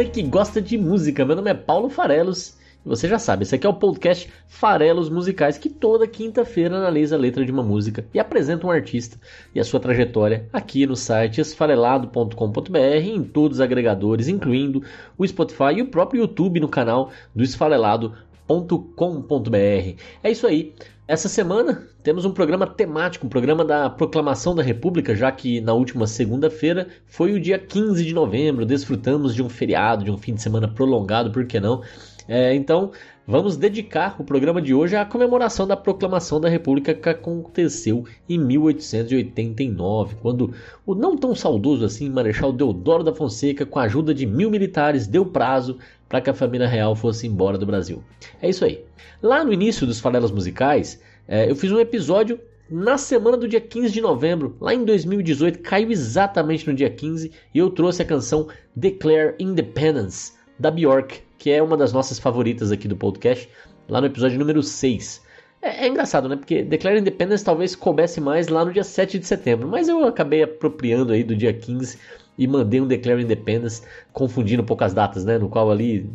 Você que gosta de música. Meu nome é Paulo Farelos. E você já sabe, esse aqui é o podcast Farelos Musicais, que toda quinta-feira analisa a letra de uma música e apresenta um artista e a sua trajetória aqui no site esfarelado.com.br em todos os agregadores, incluindo o Spotify e o próprio YouTube no canal do esfarelado.com.br. É isso aí. Essa semana temos um programa temático, um programa da Proclamação da República, já que na última segunda-feira foi o dia 15 de novembro, desfrutamos de um feriado, de um fim de semana prolongado, por que não? É, então, vamos dedicar o programa de hoje à comemoração da Proclamação da República que aconteceu em 1889, quando o não tão saudoso assim Marechal Deodoro da Fonseca, com a ajuda de mil militares, deu prazo para que a família real fosse embora do Brasil. É isso aí. Lá no início dos Farelas Musicais, é, eu fiz um episódio na semana do dia 15 de novembro, lá em 2018, caiu exatamente no dia 15, e eu trouxe a canção Declare Independence, da Bjork, que é uma das nossas favoritas aqui do podcast, lá no episódio número 6. É, é, engraçado, né? Porque Declare Independence talvez coubesse mais lá no dia 7 de setembro, mas eu acabei apropriando aí do dia 15 e mandei um Declare Independence, confundindo um pouco as datas, né? No qual ali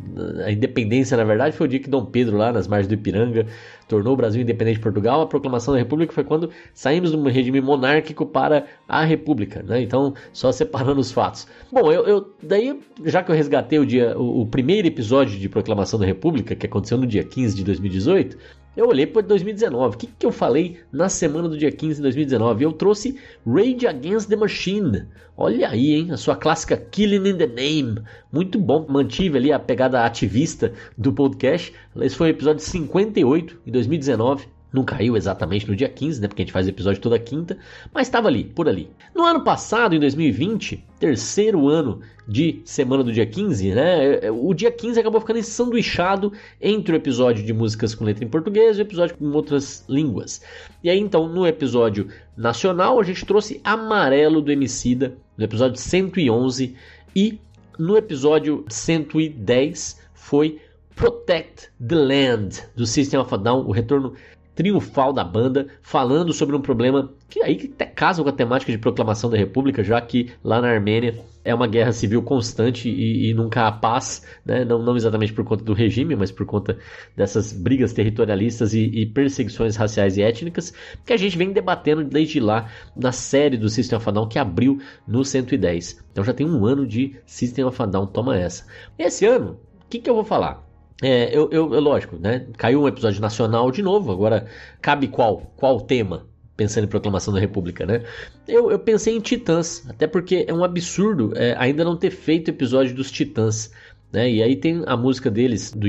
a independência, na verdade, foi o dia que Dom Pedro, lá nas margens do Ipiranga, tornou o Brasil independente de Portugal. A proclamação da República foi quando saímos de regime monárquico para a República, né? Então, só separando os fatos. Bom, eu, eu daí, já que eu resgatei o dia, o, o primeiro episódio de proclamação da República, que aconteceu no dia 15 de 2018, eu olhei para 2019. O que, que eu falei na semana do dia 15 de 2019? Eu trouxe Rage Against the Machine. Olha aí, hein? A sua clássica Killing in the Name. Muito bom. Mantive ali a pegada ativista do podcast. Esse foi o episódio 58 em 2019. Não caiu exatamente no dia 15, né? Porque a gente faz episódio toda quinta, mas estava ali, por ali. No ano passado, em 2020, terceiro ano de semana do dia 15, né? O dia 15 acabou ficando ensanduichado entre o episódio de músicas com letra em português e o episódio com outras línguas. E aí, então, no episódio nacional, a gente trouxe Amarelo do Emicida, no episódio 111, e no episódio 110 foi Protect the Land, do System of a Down, o retorno triunfal da banda, falando sobre um problema que aí até casa com a temática de proclamação da República, já que lá na Armênia é uma guerra civil constante e, e nunca há paz, né? não, não, exatamente por conta do regime, mas por conta dessas brigas territorialistas e, e, perseguições raciais e étnicas que a gente vem debatendo desde lá na série do System of a Down que abriu no 110. Então já tem um ano de System of a Down, toma essa. Esse ano, o que, que eu vou falar? É, eu, eu, lógico, né? Caiu um episódio nacional de novo, agora cabe qual? Qual tema? Pensando em Proclamação da República, né? Eu, eu pensei em Titãs, até porque é um absurdo é, ainda não ter feito episódio dos Titãs, né? E aí tem a música deles, do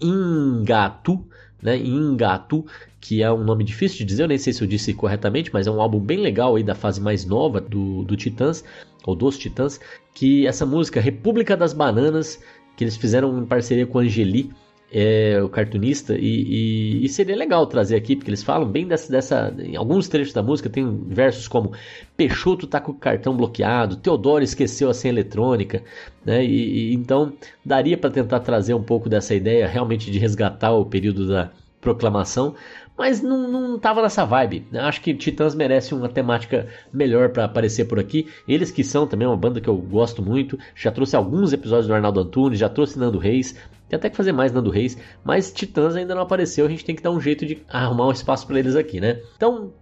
Ingatu, né? Ingatu, que é um nome difícil de dizer, eu nem sei se eu disse corretamente, mas é um álbum bem legal aí da fase mais nova do, do Titãs, ou dos Titãs, que essa música, República das Bananas, que eles fizeram em parceria com Angeli, é, o cartunista, e, e, e, seria legal trazer aqui, porque eles falam bem dessa, dessa. Em alguns trechos da música tem versos como Peixoto tá com o cartão bloqueado, Teodoro esqueceu a senha eletrônica, né? E, e então daria para tentar trazer um pouco dessa ideia realmente de resgatar o período da proclamação, mas não, não tava nessa vibe. Acho que Titãs merece uma temática melhor para aparecer por aqui. Eles que são também uma banda que eu gosto muito. Já trouxe alguns episódios do Arnaldo Antunes, já trouxe Nando Reis. Tem até que fazer mais Nando Reis, mas Titãs ainda não apareceu. A gente tem que dar um jeito de arrumar um espaço para eles aqui, né? Então,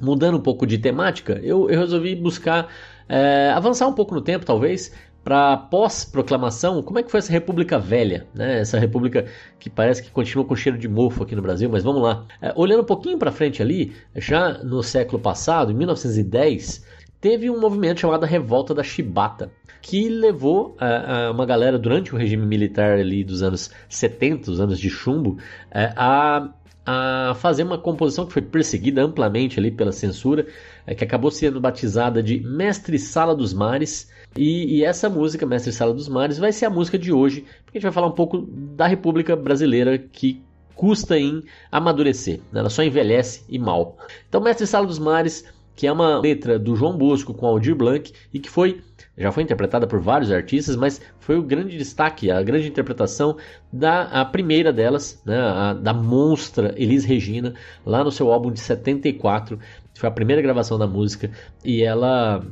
mudando um pouco de temática, eu, eu resolvi buscar é, avançar um pouco no tempo, talvez, para pós-proclamação, como é que foi essa República Velha, né? Essa República que parece que continua com cheiro de mofo aqui no Brasil, mas vamos lá. É, olhando um pouquinho para frente ali, já no século passado, em 1910, teve um movimento chamado Revolta da Chibata, que levou a, a uma galera durante o regime militar ali dos anos 70, os anos de chumbo, é, a a fazer uma composição que foi perseguida amplamente ali pela censura, é, que acabou sendo batizada de Mestre Sala dos Mares. E, e, essa música, Mestre Sala dos Mares, vai ser a música de hoje, porque a gente vai falar um pouco da República Brasileira que custa em amadurecer, né? ela só envelhece e mal. Então, Mestre Sala dos Mares, que é uma letra do João Bosco com Aldir Blanc e que foi já foi interpretada por vários artistas, mas foi o grande destaque, a grande interpretação da a primeira delas, né, a, da monstra Elis Regina, lá no seu álbum de 74. Foi a primeira gravação da música e ela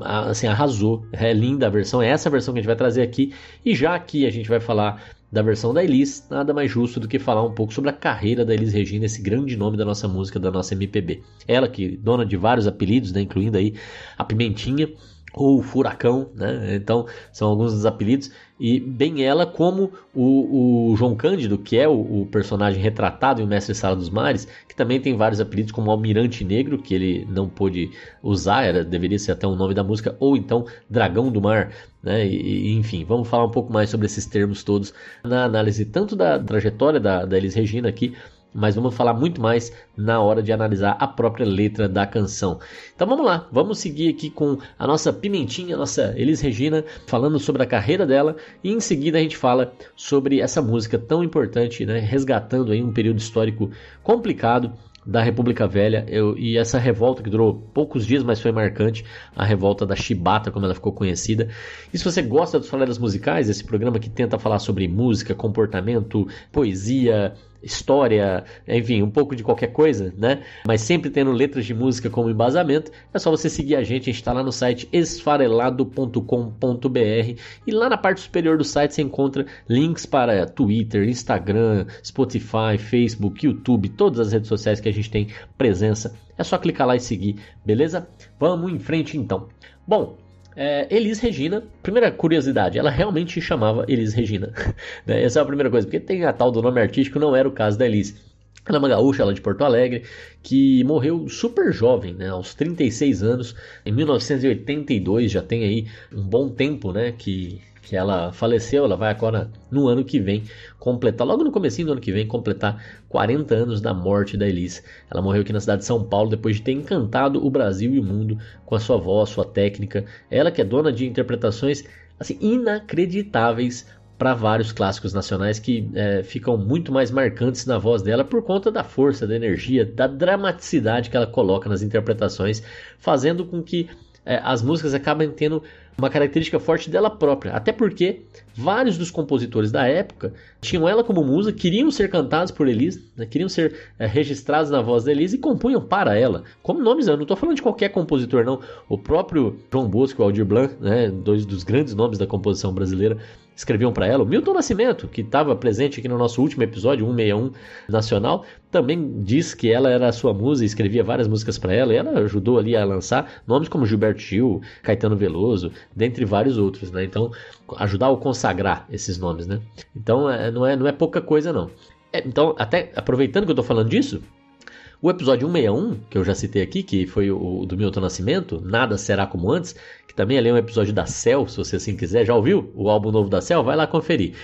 assim arrasou. É linda a versão, é essa versão que a gente vai trazer aqui. E já que a gente vai falar da versão da Elis, nada mais justo do que falar um pouco sobre a carreira da Elis Regina, esse grande nome da nossa música, da nossa MPB. Ela que dona de vários apelidos, né, incluindo aí a Pimentinha, ou Furacão, né? Então são alguns dos apelidos. E bem ela como o, o João Cândido, que é o, o, personagem retratado em O Mestre Sala dos Mares, que também tem vários apelidos, como Almirante Negro, que ele não pôde usar, era, deveria ser até o nome da música, ou então Dragão do Mar, né? E, enfim, vamos falar um pouco mais sobre esses termos todos na análise tanto da trajetória da, da Elis Regina aqui, mas vamos falar muito mais na hora de analisar a própria letra da canção. Então vamos lá, vamos seguir aqui com a nossa Pimentinha, a nossa Elis Regina, falando sobre a carreira dela e em seguida a gente fala sobre essa música tão importante, né, resgatando aí um período histórico complicado da República Velha eu, e essa revolta que durou poucos dias, mas foi marcante, a revolta da Chibata, como ela ficou conhecida. E se você gosta dos Faleras Musicais, esse programa que tenta falar sobre música, comportamento, poesia, história, enfim, um pouco de qualquer coisa, né? Mas sempre tendo letras de música como embasamento, é só você seguir a gente, a gente está lá no site esfarelado.com.br e lá na parte superior do site você encontra links para Twitter, Instagram, Spotify, Facebook, YouTube, todas as redes sociais que a gente tem presença. É só clicar lá e seguir, beleza? Vamos em frente então. Bom, é, Elis Regina, primeira curiosidade, ela realmente chamava Elis Regina. Né, essa é a primeira coisa, porque tem a tal do nome artístico, não era o caso da Elis. Ela é uma gaúcha, ela é de Porto Alegre, que morreu super jovem, né, aos 36 anos, em 1982, já tem aí um bom tempo, né, que que ela faleceu, ela vai agora no ano que vem completar, logo no comecinho do ano que vem, completar 40 anos da morte da Elis. Ela morreu aqui na cidade de São Paulo depois de ter encantado o Brasil e o mundo com a sua voz, sua técnica. Ela que é dona de interpretações assim inacreditáveis para vários clássicos nacionais que é, ficam muito mais marcantes na voz dela por conta da força, da energia, da dramaticidade que ela coloca nas interpretações, fazendo com que é, as músicas acabem tendo uma característica forte dela própria. Até porque vários dos compositores da época tinham ela como musa, queriam ser cantados por Elise, né, queriam ser é, registrados na voz da Elise e compunham para ela. Como nomes, eu não estou falando de qualquer compositor, não. O próprio João Bosco e Aldir Blanc, né, dois dos grandes nomes da composição brasileira, escreviam para ela. O Milton Nascimento, que estava presente aqui no nosso último episódio, 161 Nacional, também diz que ela era a sua musa e escrevia várias músicas para ela. E ela ajudou ali a lançar nomes como Gilberto Gil, Caetano Veloso, dentre vários outros, né? Então, ajudar a consagrar esses nomes, né? Então, é, não, é, não é pouca coisa, não. É, então, até aproveitando que eu estou falando disso, o episódio 161, que eu já citei aqui, que foi o, o do Milton Nascimento, Nada Será Como Antes, que também ali é um episódio da Cell, se você assim quiser. Já ouviu o álbum novo da Cell? Vai lá conferir.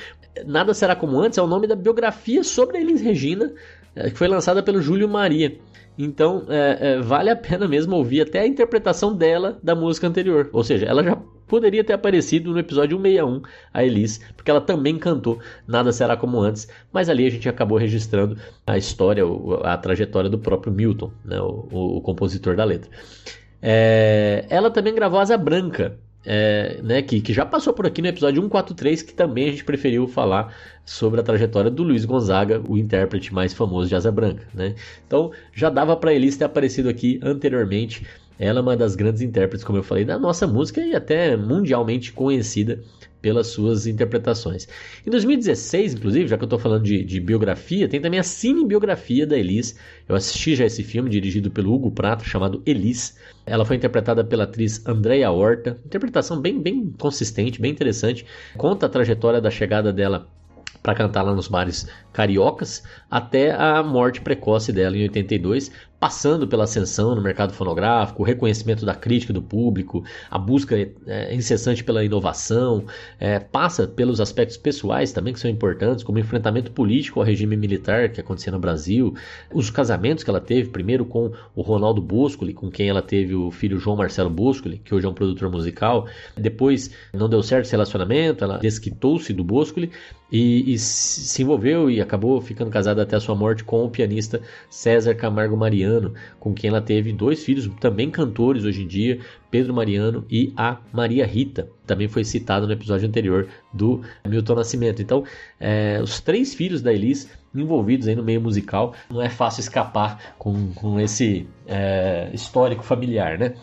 Nada Será Como Antes é o nome da biografia sobre Elis Regina, é, que foi lançada pelo Júlio Maria. Então, é, é, vale a pena mesmo ouvir até a interpretação dela da música anterior. Ou seja, ela já poderia ter aparecido no episódio 161, a Elise, porque ela também cantou Nada Será Como Antes, mas ali a gente acabou registrando a história, a trajetória do próprio Milton, né, o, o, compositor da letra. É, ela também gravou Asa Branca, é, né, que, que já passou por aqui no episódio 143, que também a gente preferiu falar sobre a trajetória do Luiz Gonzaga, o intérprete mais famoso de Asa Branca. Né? Então já dava para Elise ter aparecido aqui anteriormente ela é uma das grandes intérpretes, como eu falei, da nossa música e até mundialmente conhecida pelas suas interpretações. Em 2016, inclusive, já que eu estou falando de, de, biografia, tem também a cinebiografia da Elis. Eu assisti já esse filme, dirigido pelo Hugo Prato, chamado Elis. Ela foi interpretada pela atriz Andrea Horta. Interpretação bem, bem consistente, bem interessante. Conta a trajetória da chegada dela para cantar lá nos bares cariocas, até a morte precoce dela em 82, passando pela ascensão no mercado fonográfico, o reconhecimento da crítica do público, a busca é, incessante pela inovação, é, passa pelos aspectos pessoais também que são importantes, como o enfrentamento político ao regime militar que acontecia no Brasil, os casamentos que ela teve, primeiro com o Ronaldo Boscoli, com quem ela teve o filho João Marcelo Boscoli, que hoje é um produtor musical, depois não deu certo esse relacionamento, ela desquitou-se do Boscoli e, e, se envolveu e acabou ficando casada até a sua morte com o pianista César Camargo Mariano, com quem ela teve dois filhos, também cantores hoje em dia, Pedro Mariano e a Maria Rita. Também foi citado no episódio anterior do Milton Nascimento. Então, é, os três filhos da Elis envolvidos aí no meio musical, não é fácil escapar com, com esse é, histórico familiar, né?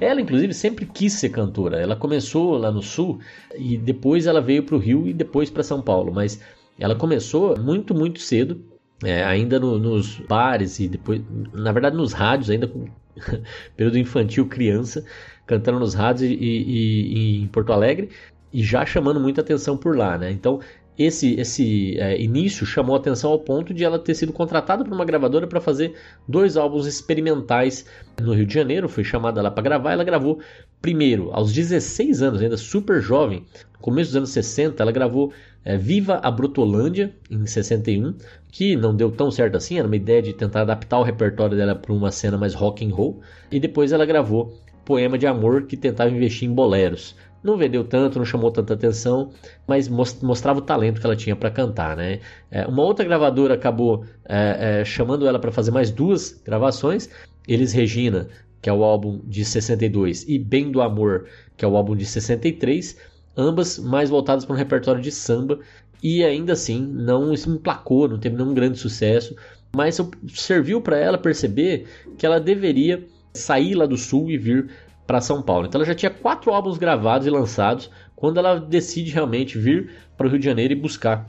Ela, inclusive, sempre quis ser cantora. Ela começou lá no Sul e depois ela veio para o Rio e depois para São Paulo, mas ela começou muito, muito cedo, é, ainda no, nos bares e depois, na verdade, nos rádios, ainda com período infantil, criança, cantando nos rádios e, e, e, em Porto Alegre e já chamando muita atenção por lá, né? Então esse, esse é, início chamou atenção ao ponto de ela ter sido contratada por uma gravadora para fazer dois álbuns experimentais no Rio de Janeiro. Foi chamada lá para gravar. Ela gravou primeiro, aos 16 anos, ainda super jovem, no começo dos anos 60, ela gravou é, Viva a Brutolândia, em 61, que não deu tão certo assim. Era uma ideia de tentar adaptar o repertório dela para uma cena mais rock and roll. E depois ela gravou Poema de Amor, que tentava investir em boleros não vendeu tanto, não chamou tanta atenção, mas mostrava o talento que ela tinha para cantar, né? É, uma outra gravadora acabou é, é, chamando ela para fazer mais duas gravações, Eles Regina, que é o álbum de 62, e Bem do Amor, que é o álbum de 63, ambas mais voltadas para um repertório de samba, e ainda assim não se emplacou, não teve nenhum grande sucesso, mas serviu para ela perceber que ela deveria sair lá do sul e vir para São Paulo. Então ela já tinha quatro álbuns gravados e lançados quando ela decide realmente vir para o Rio de Janeiro e buscar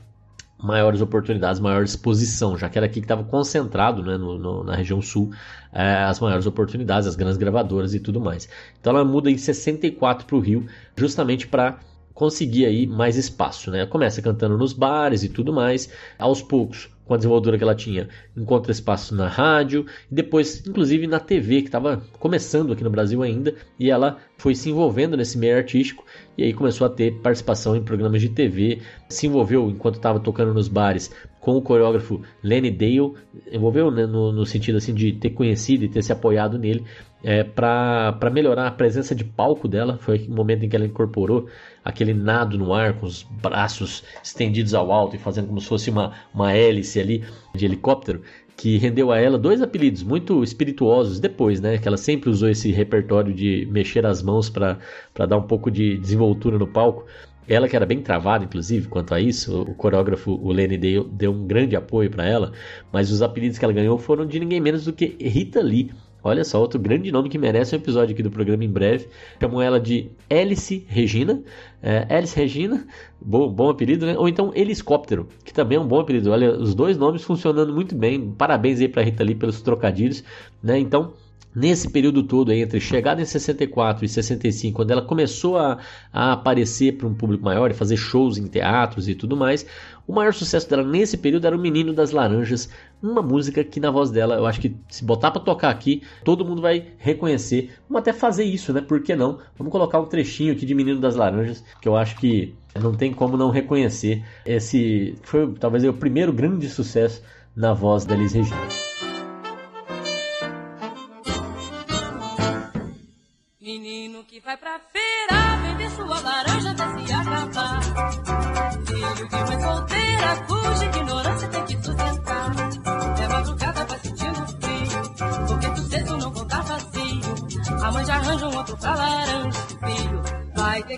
maiores oportunidades, maior exposição, já que era aqui que estava concentrado né, no, no, na região sul é, as maiores oportunidades, as grandes gravadoras e tudo mais. Então ela muda em 64 para o Rio, justamente para conseguir aí mais espaço. Né? Começa cantando nos bares e tudo mais, aos poucos com a desenvoltura que ela tinha, encontra espaço na rádio e depois, inclusive, na TV, que estava começando aqui no Brasil ainda, e ela foi se envolvendo nesse meio artístico e aí começou a ter participação em programas de TV, se envolveu enquanto estava tocando nos bares com o coreógrafo Lenny Dale, envolveu né, no, no, sentido assim de ter conhecido e ter se apoiado nele é, para melhorar a presença de palco dela. Foi o momento em que ela incorporou aquele nado no ar com os braços estendidos ao alto e fazendo como se fosse uma, uma hélice ali de helicóptero, que rendeu a ela dois apelidos muito espirituosos depois, né? Que ela sempre usou esse repertório de mexer as mãos para dar um pouco de desenvoltura no palco. Ela que era bem travada, inclusive, quanto a isso, o coreógrafo, o Lenny deu, deu um grande apoio para ela, mas os apelidos que ela ganhou foram de ninguém menos do que Rita Lee, Olha só, outro grande nome que merece um episódio aqui do programa em breve. Chamam ela de Alice Regina. É, Alice Regina, bom, bom apelido, né? Ou então Helicóptero, que também é um bom apelido. Olha, os dois nomes funcionando muito bem. Parabéns aí pra Rita Lee pelos trocadilhos, né? Então, nesse período todo aí, entre chegada em 64 e 65, quando ela começou a, a aparecer para um público maior e fazer shows em teatros e tudo mais, o maior sucesso dela nesse período era o Menino das Laranjas, uma música que na voz dela, eu acho que se botar para tocar aqui, todo mundo vai reconhecer. Vamos até fazer isso, né? Por que não? Vamos colocar um trechinho aqui de Menino das Laranjas, que eu acho que não tem como não reconhecer. Esse foi talvez o primeiro grande sucesso na voz da Elis Regina.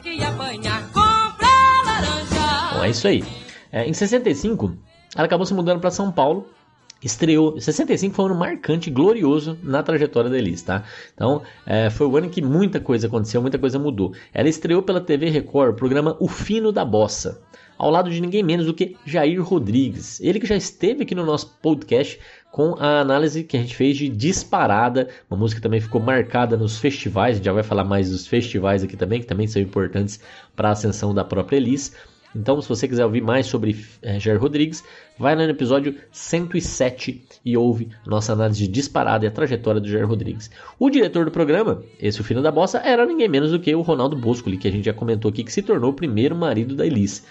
Que apanhar, laranja. Bom, é isso aí. É, em 65, ela acabou se mudando para São Paulo estreou. 65 foi um ano marcante, glorioso na trajetória da Elis, tá? Então, é, foi o ano que muita coisa aconteceu, muita coisa mudou. Ela estreou pela TV Record o programa O Fino da Bossa, ao lado de ninguém menos do que Jair Rodrigues. Ele que já esteve aqui no nosso podcast com a análise que a gente fez de Disparada, uma música que também ficou marcada nos festivais, a gente já vai falar mais dos festivais aqui também, que também são importantes para a ascensão da própria Elis. Então, se você quiser ouvir mais sobre é, Jair Rodrigues, vai lá no episódio 107 e ouve nossa análise disparada e a trajetória do Jair Rodrigues. O diretor do programa, esse o filho da bossa, era ninguém menos do que o Ronaldo Boscoli, que a gente já comentou aqui, que se tornou o primeiro marido da Elis.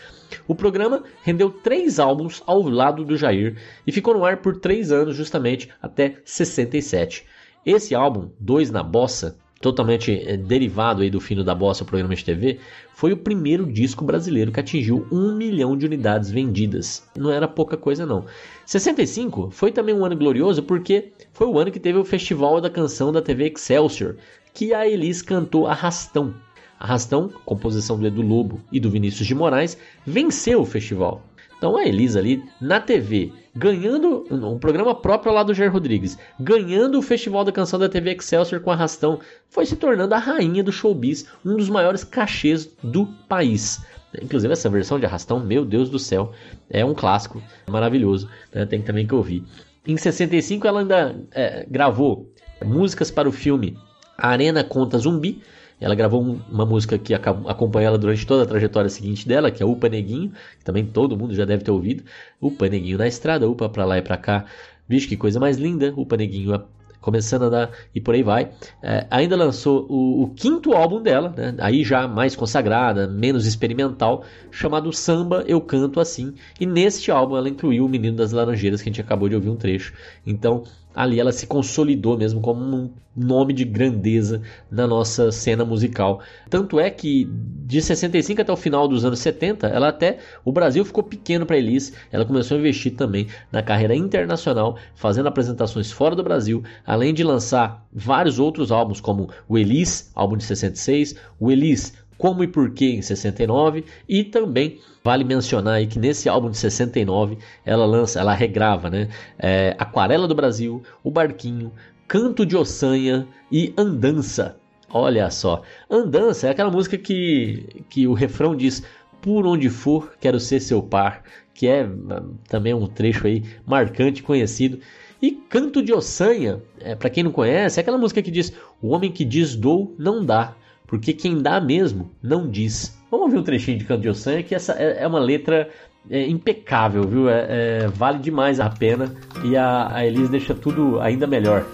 O programa rendeu três álbuns ao lado do Jair e ficou no ar por três anos, justamente até 67. Esse álbum, Dois na Bossa, totalmente é, derivado aí do fino da bossa, o programa de TV, foi o primeiro disco brasileiro que atingiu um milhão de unidades vendidas. Não era pouca coisa não. 65 foi também um ano glorioso porque foi o ano que teve o Festival da Canção da TV Excelsior, que a Elis cantou Arrastão. Arrastão, composição do Edu Lobo e do Vinícius de Moraes, venceu o festival. Então a Elisa ali na TV, ganhando um programa próprio lá do Jair Rodrigues, ganhando o Festival da Canção da TV Excelsior com arrastão, foi se tornando a rainha do showbiz, um dos maiores cachês do país. Inclusive essa versão de arrastão, meu Deus do céu, é um clássico maravilhoso, né? tem também que ouvir. Em 65 ela ainda é, gravou músicas para o filme Arena Conta Zumbi, ela gravou um, uma música que acompanha ela durante toda a trajetória seguinte dela, que é Upa Neguinho, que também todo mundo já deve ter ouvido. Upa Neguinho na estrada, upa pra lá e pra cá. Vixe, que coisa mais linda. Upa Neguinho começando a dar e por aí vai. É, ainda lançou o, o, quinto álbum dela, né, aí já mais consagrada, menos experimental, chamado Samba Eu Canto Assim. E neste álbum ela incluiu o Menino das Laranjeiras, que a gente acabou de ouvir um trecho. Então ali ela se consolidou mesmo como um nome de grandeza na nossa cena musical. Tanto é que de 65 até o final dos anos 70, ela até o Brasil ficou pequeno para Elis. Ela começou a investir também na carreira internacional, fazendo apresentações fora do Brasil, além de lançar vários outros álbuns como o Elis, álbum de 66, o Elis como e Porquê em 69 e também vale mencionar aí que nesse álbum de 69 ela lança, ela regrava, né? É, Aquarela do Brasil, O Barquinho, Canto de Ossanha e Andança. Olha só, Andança é aquela música que, que o refrão diz Por onde for, quero ser seu par, que é também um trecho aí marcante, conhecido. E Canto de Ossanha, é, para quem não conhece, é aquela música que diz: O homem que diz dou, não dá porque quem dá mesmo não diz. Vamos ouvir um trechinho de Canto de que essa é, é uma letra é, impecável, viu? É, é, vale demais a pena e a, a Elise deixa tudo ainda melhor.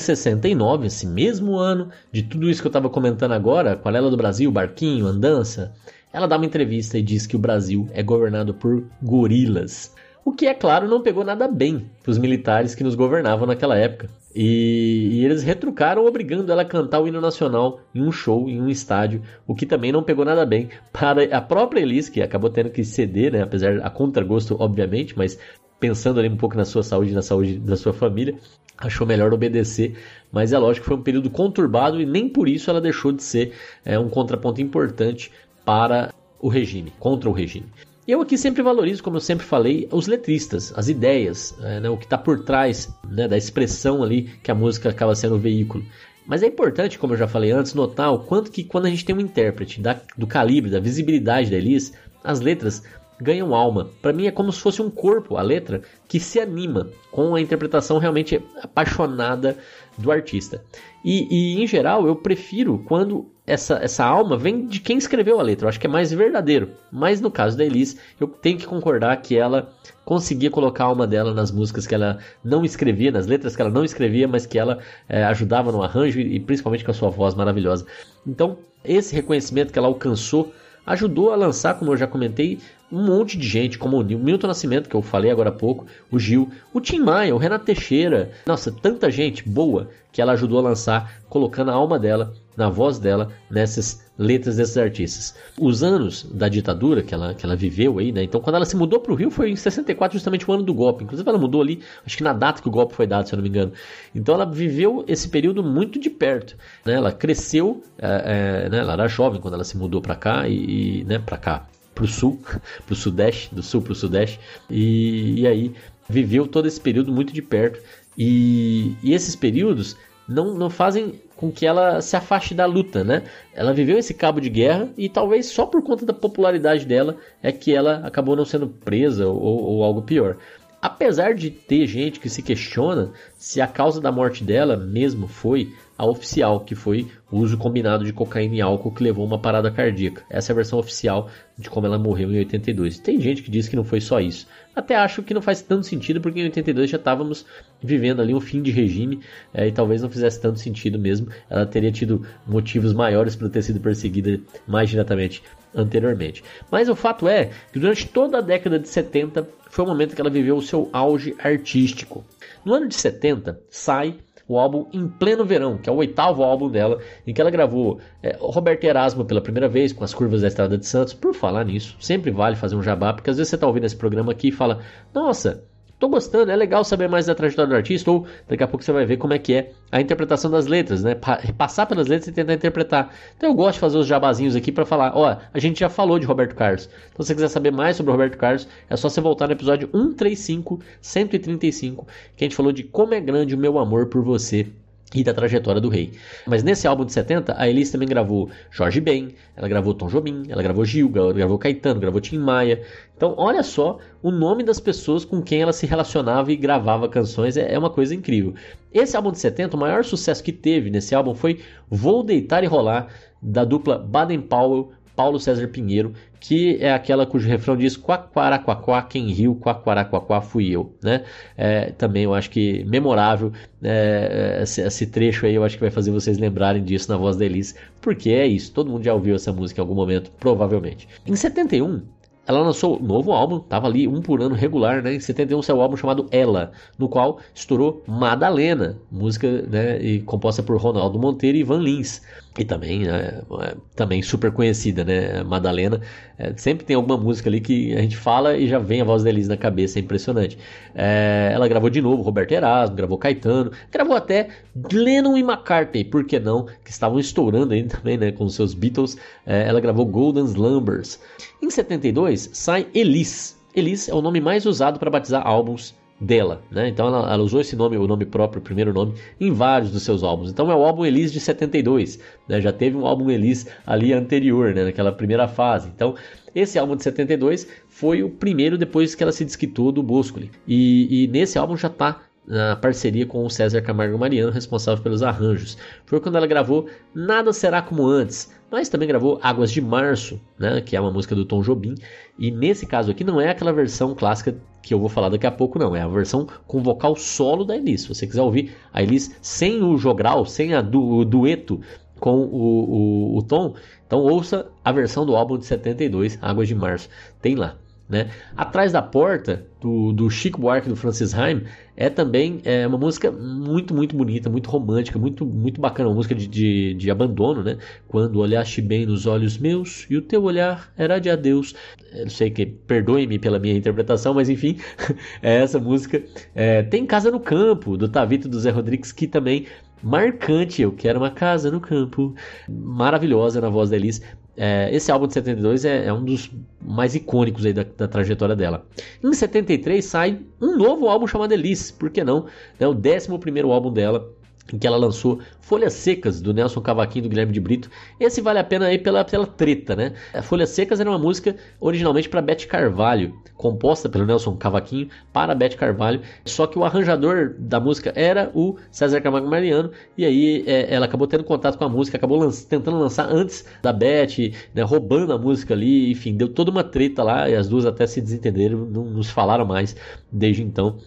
E em 69, esse mesmo ano, de tudo isso que eu estava comentando agora, Aquarela do Brasil, Barquinho, Andança, ela dá uma entrevista e diz que o Brasil é governado por gorilas. O que, é claro, não pegou nada bem para os militares que nos governavam naquela época. E, e, eles retrucaram, obrigando ela a cantar o hino nacional em um show, em um estádio, o que também não pegou nada bem para a própria Elis, que acabou tendo que ceder, né, apesar a contragosto, obviamente, mas pensando ali um pouco na sua saúde e na saúde da sua família, achou melhor obedecer, mas é lógico que foi um período conturbado e nem por isso ela deixou de ser é, um contraponto importante para o regime, contra o regime. Eu aqui sempre valorizo, como eu sempre falei, os letristas, as ideias, é, né, o que está por trás né, da expressão ali que a música acaba sendo o veículo. Mas é importante, como eu já falei antes, notar o quanto que quando a gente tem um intérprete da, do calibre, da visibilidade da Elis, as letras ganham alma. Para mim é como se fosse um corpo, a letra, que se anima com a interpretação realmente apaixonada do artista. E, e, em geral eu prefiro quando essa, essa alma vem de quem escreveu a letra. Eu acho que é mais verdadeiro. Mas no caso da Elise, eu tenho que concordar que ela conseguia colocar a alma dela nas músicas que ela não escrevia, nas letras que ela não escrevia, mas que ela é, ajudava no arranjo e principalmente com a sua voz maravilhosa. Então, esse reconhecimento que ela alcançou ajudou a lançar, como eu já comentei, um monte de gente, como o Milton Nascimento, que eu falei agora há pouco, o Gil, o Tim Maia, o Renato Teixeira. Nossa, tanta gente boa que ela ajudou a lançar, colocando a alma dela na voz dela, nessas letras desses artistas. Os anos da ditadura que ela, que ela viveu aí, né? Então, quando ela se mudou para o Rio, foi em 64, justamente o ano do golpe. Inclusive, ela mudou ali, acho que na data que o golpe foi dado, se eu não me engano. Então, ela viveu esse período muito de perto. Né? Ela cresceu, é, é, né? ela era jovem quando ela se mudou para cá e, e né? para cá, para o sul, para o sudeste, do sul para o sudeste. E, e aí viveu todo esse período muito de perto. E, e esses períodos não, não fazem com que ela se afaste da luta, né? Ela viveu esse cabo de guerra e talvez só por conta da popularidade dela é que ela acabou não sendo presa ou, ou algo pior. Apesar de ter gente que se questiona se a causa da morte dela mesmo foi a oficial, que foi o uso combinado de cocaína e álcool que levou a uma parada cardíaca. Essa é a versão oficial de como ela morreu em 82. Tem gente que diz que não foi só isso. Até acho que não faz tanto sentido, porque em 82 já estávamos vivendo ali um fim de regime é, e talvez não fizesse tanto sentido mesmo. Ela teria tido motivos maiores para ter sido perseguida mais diretamente anteriormente. Mas o fato é que durante toda a década de 70 foi o momento que ela viveu o seu auge artístico. No ano de 70 sai o álbum Em Pleno Verão, que é o oitavo álbum dela, em que ela gravou é, Roberto Erasmo pela primeira vez, com as curvas da Estrada de Santos. Por falar nisso, sempre vale fazer um jabá, porque às vezes você está ouvindo esse programa aqui e fala: Nossa, tô gostando, é legal saber mais da trajetória do artista, ou daqui a pouco você vai ver como é que é a interpretação das letras, né? Passar pelas letras e tentar interpretar. Então eu gosto de fazer os jabazinhos aqui para falar, ó, a gente já falou de Roberto Carlos. Então se você quiser saber mais sobre o Roberto Carlos, é só você voltar no episódio 135, 135, que a gente falou de como é grande o meu amor por você e da trajetória do rei. Mas nesse álbum de 70, a Elis também gravou Jorge Ben, ela gravou Tom Jobim, ela gravou Gil, ela gravou Caetano, gravou Tim Maia. Então, olha só o nome das pessoas com quem ela se relacionava e gravava canções, é, é uma coisa incrível. Esse álbum de 70, o maior sucesso que teve nesse álbum foi Vou Deitar e Rolar, da dupla Baden Powell, Paulo César Pinheiro, que é aquela cujo refrão diz Quaquaraquaquá, quem riu, Quaquaraquaquá fui eu, né? É, também eu acho que memorável é, esse, esse, trecho aí, eu acho que vai fazer vocês lembrarem disso na voz da Elis, porque é isso, todo mundo já ouviu essa música em algum momento, provavelmente. Em 71, ela lançou um novo álbum, tava ali um por ano regular, né? Em 71 seu álbum chamado Ela, no qual estourou Madalena, música né, e composta por Ronaldo Monteiro e Van Lins. E também, né, é, também super conhecida, né? Madalena. É, sempre tem alguma música ali que a gente fala e já vem a voz da Elise na cabeça, é impressionante. É, ela gravou de novo Roberto Erasmo, gravou Caetano, gravou até Lennon e McCartney, por que não? Que estavam estourando aí também, né? Com os seus Beatles. É, ela gravou Golden Slumbers. Em 72 sai Elis. Elis é o nome mais usado para batizar álbuns dela, né? Então ela, ela, usou esse nome, o nome próprio, o primeiro nome, em vários dos seus álbuns. Então é o álbum Elis de 72, né? Já teve um álbum Elis ali anterior, né? Naquela primeira fase. Então esse álbum de 72 foi o primeiro depois que ela se desquitou do Boscoli. E, e nesse álbum já está na parceria com o César Camargo Mariano, responsável pelos arranjos. Foi quando ela gravou Nada Será Como Antes, mas também gravou Águas de Março, né, que é uma música do Tom Jobim, e nesse caso aqui não é aquela versão clássica que eu vou falar daqui a pouco, não, é a versão com vocal solo da Elis. Se você quiser ouvir a Elis sem o jogral, sem a du o dueto com o, o, o Tom, então ouça a versão do álbum de 72, Águas de Março, tem lá. Né? Atrás da porta do, do Chico Buarque do Francis Haim é também é, uma música muito muito bonita, muito romântica, muito muito bacana, uma música de, de, de, abandono, né? Quando olhaste bem nos olhos meus e o teu olhar era de adeus. Eu sei que perdoe-me pela minha interpretação, mas enfim, é essa música. É, tem Casa no Campo do Tavito do Zé Rodrigues que também marcante. Eu quero uma casa no campo, maravilhosa na voz da Elis. É, esse álbum de 72 é, é um dos mais icônicos aí da, da, trajetória dela. Em 73 sai um novo álbum chamado Elise, por que não? É o 11 primeiro álbum dela, em que ela lançou Folhas Secas, do Nelson Cavaquinho do Guilherme de Brito. Esse vale a pena aí pela, pela treta, né? Folhas Secas era uma música originalmente para Beth Carvalho, composta pelo Nelson Cavaquinho para Beth Carvalho, só que o arranjador da música era o César Camargo Mariano, e aí é, ela acabou tendo contato com a música, acabou tentando lançar antes da Beth, né, roubando a música ali, enfim, deu toda uma treta lá, e as duas até se desentenderam, não nos falaram mais desde então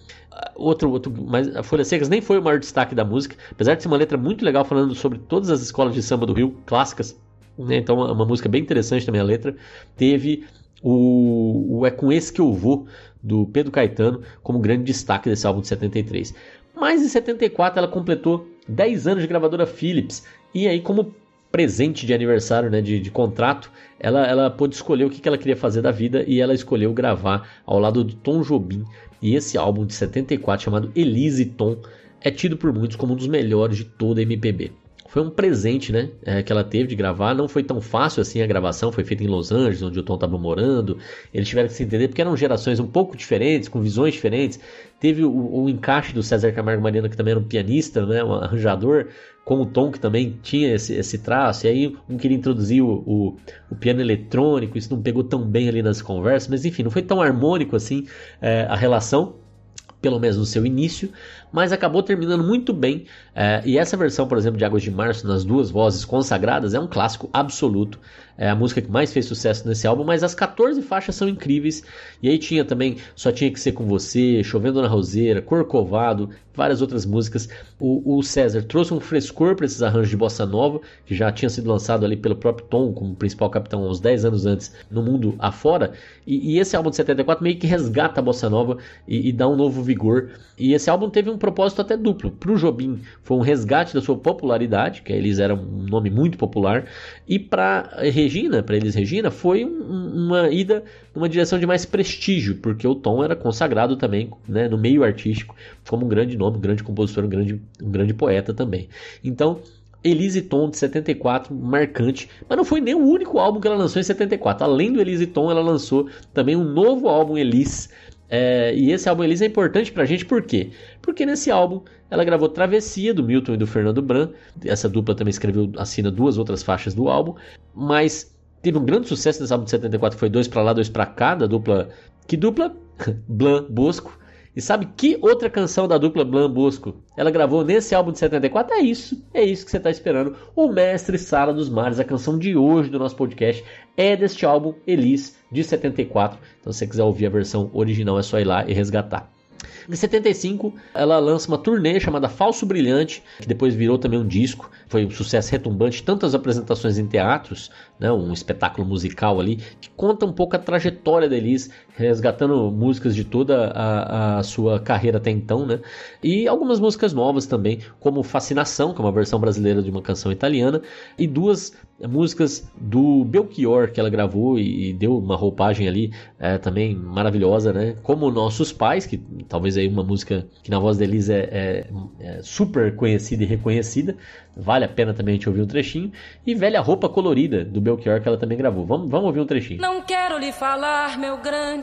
outro, outro, mas a Folhas Secas nem foi o maior destaque da música, apesar de ser uma letra muito legal falando sobre todas as escolas de samba do Rio, clássicas, né? então é uma música bem interessante também a letra. Teve o, o É Com Esse Que Eu Vou, do Pedro Caetano, como grande destaque desse álbum de 73. Mas em 74 ela completou 10 anos de gravadora Philips, e aí como presente de aniversário, né, de, de contrato, ela, ela pôde escolher o que, que ela queria fazer da vida e ela escolheu gravar ao lado do Tom Jobim. E esse álbum de 74, chamado Elise Tom, é tido por muitos como um dos melhores de toda a MPB foi um presente, né? É, que ela teve de gravar. Não foi tão fácil assim a gravação, foi feita em Los Angeles, onde o Tom estava morando. Eles tiveram que se entender porque eram gerações um pouco diferentes, com visões diferentes. Teve o, o encaixe do César Camargo Mariano, que também era um pianista, né? Um arranjador, com o Tom, que também tinha esse, esse traço. E aí um queria introduzir o, o, o, piano eletrônico, isso não pegou tão bem ali nas conversas, mas enfim, não foi tão harmônico assim é, a relação pelo menos no seu início, mas acabou terminando muito bem. É, e essa versão, por exemplo, de Águas de Março, nas duas vozes consagradas, é um clássico absoluto. É a música que mais fez sucesso nesse álbum, mas as 14 faixas são incríveis. E aí tinha também Só Tinha Que Ser Com Você, Chovendo na Roseira, Corcovado, várias outras músicas. O, o César trouxe um frescor para esses arranjos de bossa nova, que já tinha sido lançado ali pelo próprio Tom, como principal capitão, uns 10 anos antes, no mundo afora. E, e esse álbum de 74 meio que resgata a bossa nova e, e, dá um novo vigor. E esse álbum teve um propósito até duplo. Para o Jobim foi um resgate da sua popularidade, que eles eram um nome muito popular, e para Regina, para eles Regina, foi um, uma ida numa direção de mais prestígio, porque o Tom era consagrado também né, no meio artístico como um grande nome, um grande compositor, um grande, um grande poeta também. Então, Elise Tom de 74, marcante, mas não foi nem o único álbum que ela lançou em 74. Além do Elise Tom, ela lançou também um novo álbum Elise. É, e esse álbum Elise é importante pra gente por quê? Porque nesse álbum ela gravou Travessia do Milton e do Fernando Bran. Essa dupla também escreveu, assina duas outras faixas do álbum, mas teve um grande sucesso nesse álbum de 74, foi dois para lá, dois para cá, da dupla. Que dupla? Blan Bosco. E sabe que outra canção da dupla Blan Bosco ela gravou nesse álbum de 74? É isso, é isso que você está esperando. O Mestre Sala dos Mares, a canção de hoje do nosso podcast, é deste álbum Elis de 74. Então, se você quiser ouvir a versão original, é só ir lá e resgatar. Em 75, ela lança uma turnê chamada Falso Brilhante, que depois virou também um disco. Foi um sucesso retumbante, tantas apresentações em teatros, né, um espetáculo musical ali, que conta um pouco a trajetória da Elis, resgatando músicas de toda a, a sua carreira até então, né? E algumas músicas novas também, como Fascinação, que é uma versão brasileira de uma canção italiana, e duas músicas do Belchior que ela gravou e, e deu uma roupagem ali é, também maravilhosa, né? Como Nossos Pais, que talvez aí uma música que na voz da é, é, é, super conhecida e reconhecida, vale a pena também a gente ouvir um trechinho. E Velha Roupa Colorida do Belchior que ela também gravou. Vamos, vamos ouvir um trechinho. Não quero lhe falar, meu grande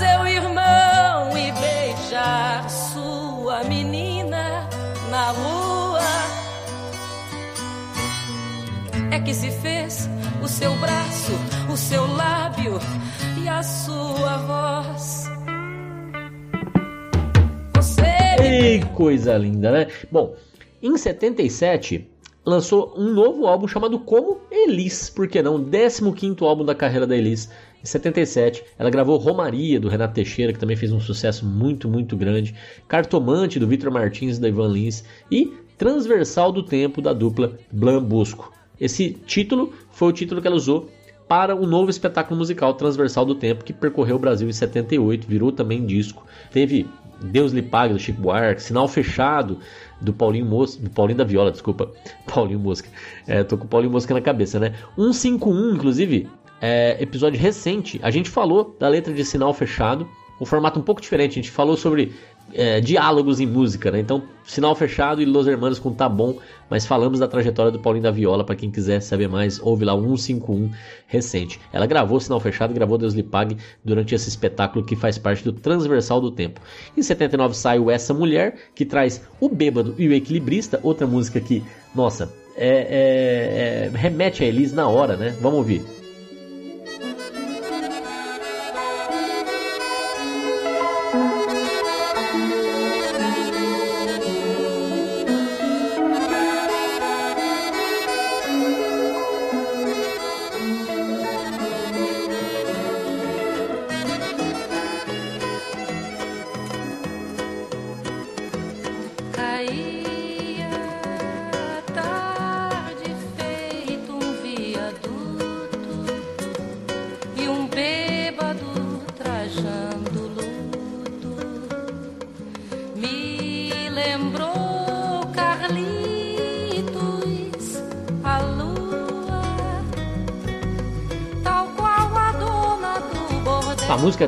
Seu irmão e beijar sua menina na rua. é que se fez o seu braço, o seu lábio e a sua voz. Você. Ei, coisa linda, né? Bom, em 77 lançou um novo álbum chamado Como Elis, por que não? 15 álbum da carreira da Elis. Em 77, ela gravou Romaria, do Renato Teixeira, que também fez um sucesso muito, muito grande. Cartomante, do Victor Martins e da Ivan Lins. E Transversal do Tempo, da dupla Blan Bosco. Esse título foi o título que ela usou para o novo espetáculo musical Transversal do Tempo, que percorreu o Brasil em 78, virou também disco. Teve Deus lhe pague do Chico Buarque, Sinal Fechado do Paulinho Mosca, do Paulinho da Viola, desculpa, Paulinho Mosca. É, tô com o Paulinho Mosca na cabeça, né? 151, inclusive, é, episódio recente, a gente falou da letra de Sinal Fechado, um formato um pouco diferente, a gente falou sobre é, diálogos em música, né? Então, Sinal Fechado e Los Hermanos com Tá Bom, mas falamos da trajetória do Paulinho da Viola, para quem quiser saber mais, ouve lá o 151 recente. Ela gravou Sinal Fechado, gravou Deus lhe pague durante esse espetáculo que faz parte do Transversal do Tempo. Em 79 saiu Essa Mulher, que traz O Bêbado e o Equilibrista, outra música que, nossa, é, é, é, remete a Elis na hora, né? Vamos ouvir.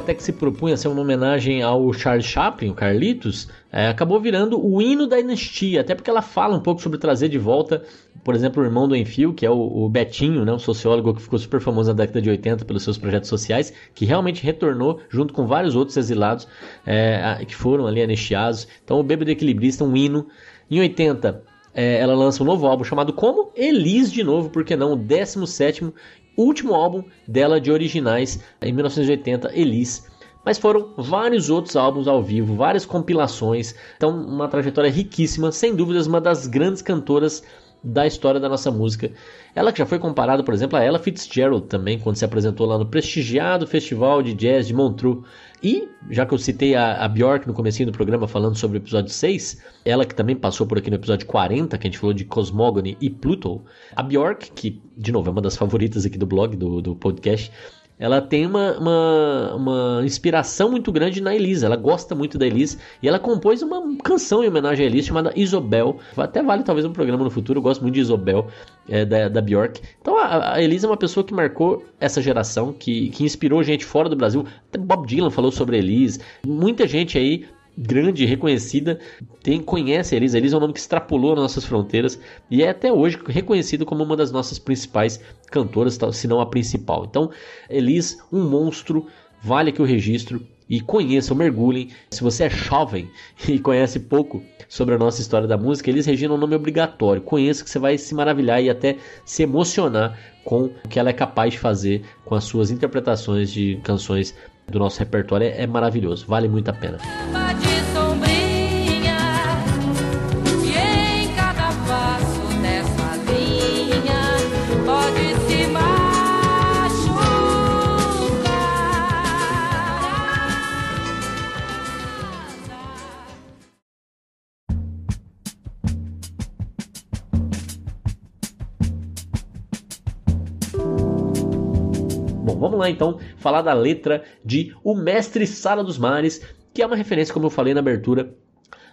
Até que se propunha ser uma homenagem ao Charles Chaplin, o Carlitos, é, acabou virando o hino da anistia, até porque ela fala um pouco sobre trazer de volta, por exemplo, o irmão do Enfio, que é o, o Betinho, né, um sociólogo que ficou super famoso na década de 80 pelos seus projetos sociais, que realmente retornou junto com vários outros exilados é, que foram ali anistiados. Então, o Bêbado Equilibrista, um hino. Em 80, é, ela lança um novo álbum chamado como? Elis de novo, porque não? O 17 último álbum dela de originais, em 1980, Elis. Mas foram vários outros álbuns ao vivo, várias compilações. Então, uma trajetória riquíssima, sem dúvidas, uma das grandes cantoras da história da nossa música. Ela que já foi comparada, por exemplo, a Ella Fitzgerald também, quando se apresentou lá no prestigiado Festival de Jazz de Montreux. E, já que eu citei a, a Bjork no começo do programa falando sobre o episódio 6, ela que também passou por aqui no episódio 40, que a gente falou de Cosmogony e Pluto, a Bjork, que, de novo, é uma das favoritas aqui do blog, do, do podcast, ela tem uma, uma, uma, inspiração muito grande na Elisa. Ela gosta muito da Elisa e ela compôs uma canção em homenagem a Elisa chamada Isobel. Até vale talvez um programa no futuro. Eu gosto muito de Isobel, é, da, da Bjork. Então a, a é uma pessoa que marcou essa geração, que, que inspirou gente fora do Brasil. Até Bob Dylan falou sobre a. Muita gente aí grande, reconhecida, tem, conhece a Elisa. Elisa é um nome que extrapolou nossas fronteiras e é até hoje reconhecido como uma das nossas principais cantoras, se não a principal. Então, Elis, um monstro, vale aqui o registro e conheçam, mergulhem. Se você é jovem e conhece pouco sobre a nossa história da música, Elis Regina é um nome obrigatório. Conheça que você vai se maravilhar e até se emocionar com o que ela é capaz de fazer com as suas interpretações de canções do nosso repertório é, é maravilhoso, vale muito a pena. Lá então falar da letra de O Mestre Sala dos Mares, que é uma referência, como eu falei na abertura,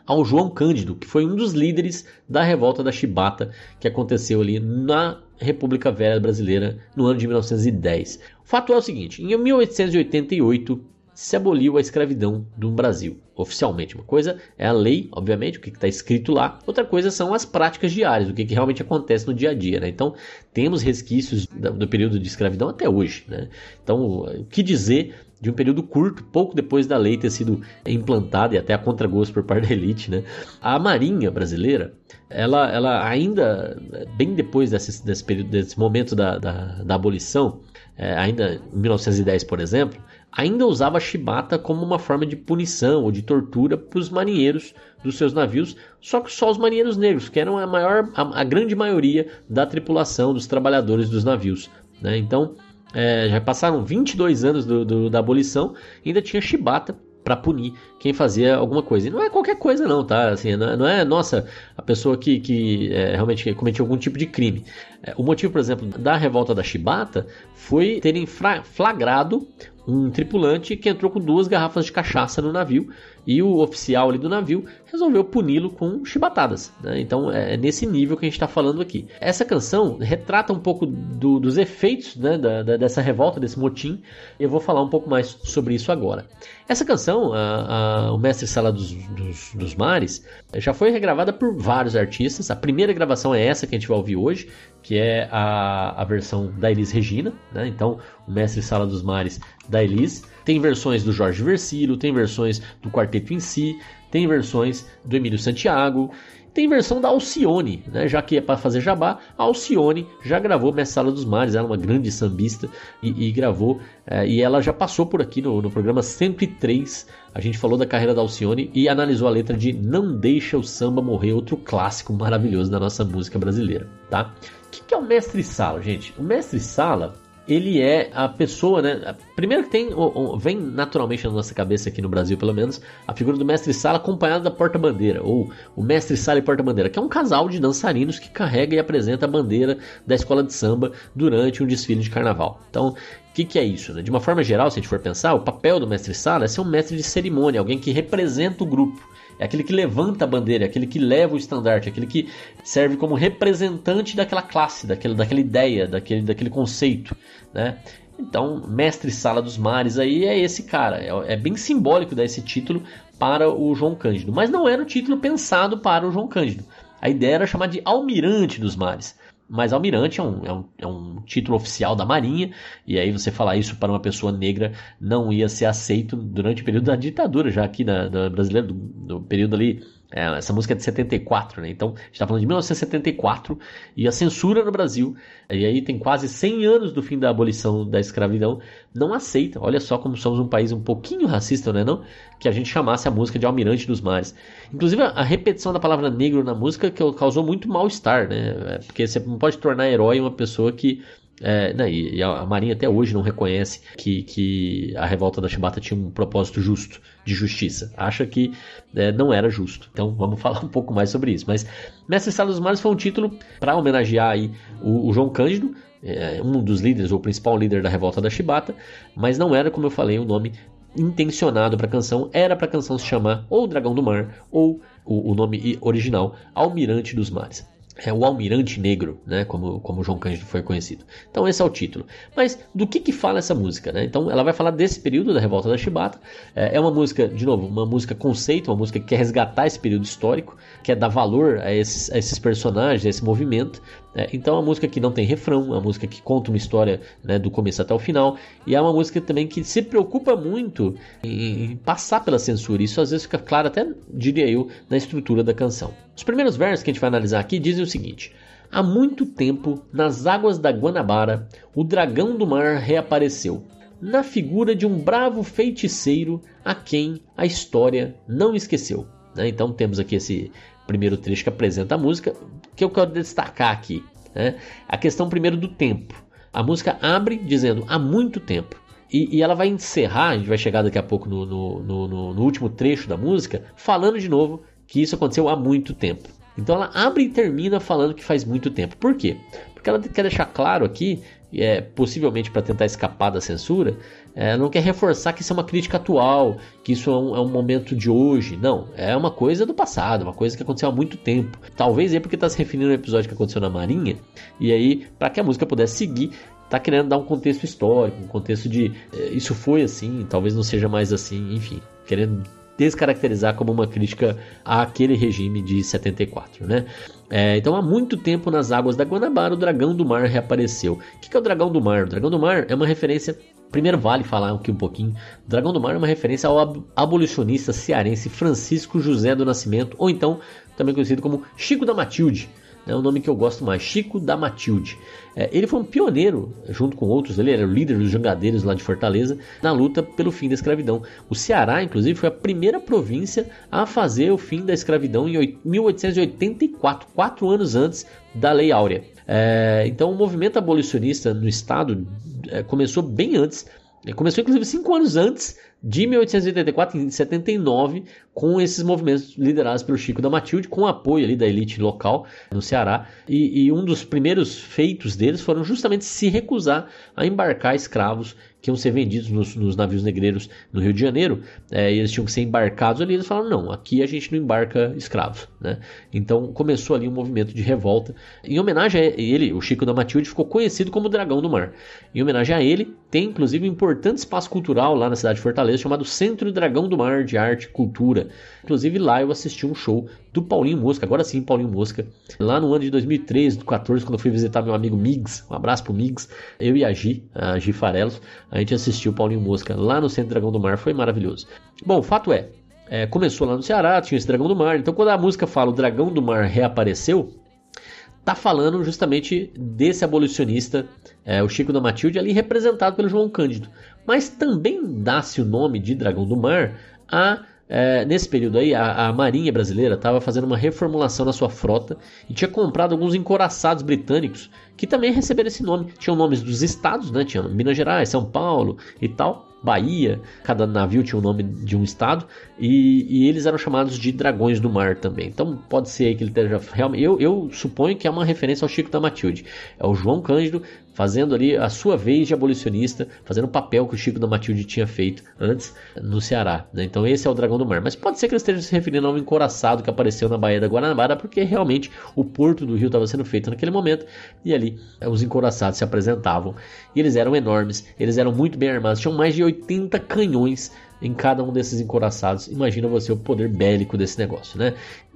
ao João Cândido, que foi um dos líderes da revolta da Chibata que aconteceu ali na República Velha Brasileira no ano de 1910. O fato é o seguinte: em 1888 se aboliu a escravidão no Brasil, oficialmente. Uma coisa é a lei, obviamente, o que está escrito lá, outra coisa são as práticas diárias, o que, que realmente acontece no dia a dia. Né? Então, temos resquícios do período de escravidão até hoje. Né? Então, o que dizer de um período curto, pouco depois da lei ter sido implantada e até a contragosto por parte da elite, né? A Marinha brasileira, ela, ela ainda, bem depois desse, desse período, desse momento da, da, da abolição, é, ainda em 1910, por exemplo, ainda usava chibata como uma forma de punição ou de tortura para os marinheiros dos seus navios, só que só os marinheiros negros, que eram a maior, a, a grande maioria da tripulação, dos trabalhadores dos navios. Né? Então, é, já passaram 22 anos do, do, da abolição, ainda tinha chibata para punir quem fazia alguma coisa. E não é qualquer coisa não, tá? Assim, não, é, não é nossa, a pessoa que, que é, realmente cometeu algum tipo de crime. É, o motivo, por exemplo, da revolta da chibata foi terem flagrado um tripulante que entrou com duas garrafas de cachaça no navio e o oficial ali do navio resolveu puni-lo com chibatadas. Né? Então é nesse nível que a gente está falando aqui. Essa canção retrata um pouco do, dos efeitos né, da, da, dessa revolta, desse motim. Eu vou falar um pouco mais sobre isso agora. Essa canção, a, a, o Mestre Sala dos, dos, dos, Mares, já foi regravada por vários artistas. A primeira gravação é essa que a gente vai ouvir hoje, que é a, a versão da Elis Regina. Né? Então, o Mestre Sala dos Mares da Elis. Tem versões do Jorge Versilo, tem versões do quarteto em si, tem versões do Emílio Santiago, tem versão da Alcione, né? já que é para fazer jabá, a Alcione já gravou Sala dos Mares, ela é uma grande sambista e, e gravou, é, e ela já passou por aqui no, no, programa 103, a gente falou da carreira da Alcione e analisou a letra de Não Deixa o Samba Morrer, outro clássico maravilhoso da nossa música brasileira, tá? O que, que é o Mestre Sala, gente? O Mestre Sala ele é a pessoa, né? Primeiro que tem, vem naturalmente na nossa cabeça aqui no Brasil, pelo menos, a figura do mestre sala acompanhada da porta-bandeira, ou o mestre sala e porta-bandeira, que é um casal de dançarinos que carrega e apresenta a bandeira da escola de samba durante um desfile de carnaval. Então, o que, que, é isso? Né? De uma forma geral, se a gente for pensar, o papel do mestre sala é ser um mestre de cerimônia, alguém que representa o grupo. É aquele que levanta a bandeira, é aquele que leva o estandarte, é aquele que serve como representante daquela classe, daquele, daquela ideia, daquele, daquele conceito, né? Então, mestre sala dos mares aí é esse cara. É, é, bem simbólico dar esse título para o João Cândido. Mas não era o título pensado para o João Cândido. A ideia era chamar de almirante dos mares mas almirante é um, é, um, é um título oficial da Marinha, e aí você falar isso para uma pessoa negra não ia ser aceito durante o período da ditadura, já aqui na, na brasileira, do, do período ali é, essa música é de 74, né? Então, a gente está falando de 1974 e a censura no Brasil, e aí tem quase 100 anos do fim da abolição da escravidão, não aceita. Olha só como somos um país um pouquinho racista, não é não? Que a gente chamasse a música de Almirante dos Mares. Inclusive, a repetição da palavra negro na música que causou muito mal-estar, né? É, porque você não pode tornar herói uma pessoa que é, e a Marinha até hoje não reconhece que, que a revolta da Chibata tinha um propósito justo, de justiça. Acha que é, não era justo. Então vamos falar um pouco mais sobre isso. Mas Mestre Sala dos Mares foi um título para homenagear aí o, o João Cândido, é, um dos líderes, ou principal líder da revolta da Chibata, mas não era, como eu falei, o um nome intencionado para a canção. Era para a canção se chamar ou Dragão do Mar ou o, o nome original Almirante dos Mares é o Almirante Negro, né, como, como João Cândido foi conhecido. Então esse é o título. Mas do que que fala essa música, né? Então ela vai falar desse período da Revolta da Chibata. É, é uma música, de novo, uma música conceito, uma música que quer resgatar esse período histórico, quer dar valor a esses, a esses personagens, a esse movimento. É, então é uma música que não tem refrão, é uma música que conta uma história né, do começo até o final. E é uma música também que se preocupa muito em, em passar pela censura. Isso às vezes fica claro até, diria eu, na estrutura da canção. Os primeiros versos que a gente vai analisar aqui dizem o seguinte: Há muito tempo, nas águas da Guanabara, o dragão do mar reapareceu, na figura de um bravo feiticeiro a quem a história não esqueceu. Né? Então temos aqui esse primeiro trecho que apresenta a música, que eu quero destacar aqui. Né? A questão primeiro do tempo. A música abre dizendo há muito tempo. E, e, ela vai encerrar, a gente vai chegar daqui a pouco no, no, no, no último trecho da música, falando de novo que isso aconteceu há muito tempo. Então ela abre e termina falando que faz muito tempo. Por quê? Porque ela quer deixar claro aqui, é, possivelmente para tentar escapar da censura, é, não quer reforçar que isso é uma crítica atual, que isso é um, é um, momento de hoje. Não, é uma coisa do passado, uma coisa que aconteceu há muito tempo. Talvez é porque está se referindo ao episódio que aconteceu na Marinha, e aí, para que a música pudesse seguir, está querendo dar um contexto histórico, um contexto de é, isso foi assim, talvez não seja mais assim, enfim, querendo descaracterizar como uma crítica àquele regime de 74, né? É, então, há muito tempo nas águas da Guanabara, o dragão do mar reapareceu. O que é o dragão do mar? O dragão do mar é uma referência. Primeiro, vale falar aqui um pouquinho. O dragão do mar é uma referência ao abolicionista cearense Francisco José do Nascimento, ou então também conhecido como Chico da Matilde é o nome que eu gosto mais, Chico da Matilde. É, ele foi um pioneiro, junto com outros, ele era o líder dos jangadeiros lá de Fortaleza, na luta pelo fim da escravidão. O Ceará, inclusive, foi a primeira província a fazer o fim da escravidão em 1884, quatro anos antes da Lei Áurea. É, então, o movimento abolicionista no estado é, começou bem antes Começou inclusive cinco anos antes de 1884, em 79, com esses movimentos liderados pelo Chico da Matilde, com apoio ali da elite local no Ceará. E, e, um dos primeiros feitos deles foram justamente se recusar a embarcar escravos que iam ser vendidos nos, nos navios negreiros no Rio de Janeiro, é, e eles tinham que ser embarcados ali. Eles falaram: não, aqui a gente não embarca escravos. Né? Então começou ali um movimento de revolta. Em homenagem a ele, o Chico da Matilde ficou conhecido como Dragão do Mar. Em homenagem a ele, tem inclusive um importante espaço cultural lá na cidade de Fortaleza chamado Centro Dragão do Mar de Arte e Cultura. Inclusive lá eu assisti um show do Paulinho Mosca, agora sim Paulinho Mosca, lá no ano de 2013, 2014, quando eu fui visitar meu amigo Migs, um abraço pro Migs, eu e a Gi, a Gi Farelos, a gente assistiu Paulinho Mosca lá no Centro Dragão do Mar, foi maravilhoso. Bom, fato é, é, começou lá no Ceará, tinha esse Dragão do Mar, então quando a música fala o Dragão do Mar reapareceu, tá falando justamente desse abolicionista, é, o Chico da Matilde, ali representado pelo João Cândido. Mas também dá-se o nome de Dragão do Mar a é, nesse período aí, a, a Marinha brasileira estava fazendo uma reformulação na sua frota e tinha comprado alguns encoraçados britânicos que também receberam esse nome. Tinham nomes dos estados, né? Tinha Minas Gerais, São Paulo e tal. Bahia, cada navio tinha o nome de um estado, e, e, eles eram chamados de dragões do mar também. Então pode ser que ele esteja realmente. Eu, eu suponho que é uma referência ao Chico da Matilde. É o João Cândido fazendo ali a sua vez de abolicionista, fazendo o papel que o Chico da Matilde tinha feito antes no Ceará. Né? Então esse é o dragão do mar. Mas pode ser que ele esteja se referindo a um encoraçado que apareceu na Baía da Guanabara, porque realmente o porto do rio estava sendo feito naquele momento, e ali os encoraçados se apresentavam. E eles eram enormes, eles eram muito bem armados, tinham mais de 80 canhões em cada um desses encoraçados. Imagina você o poder bélico desse negócio, né?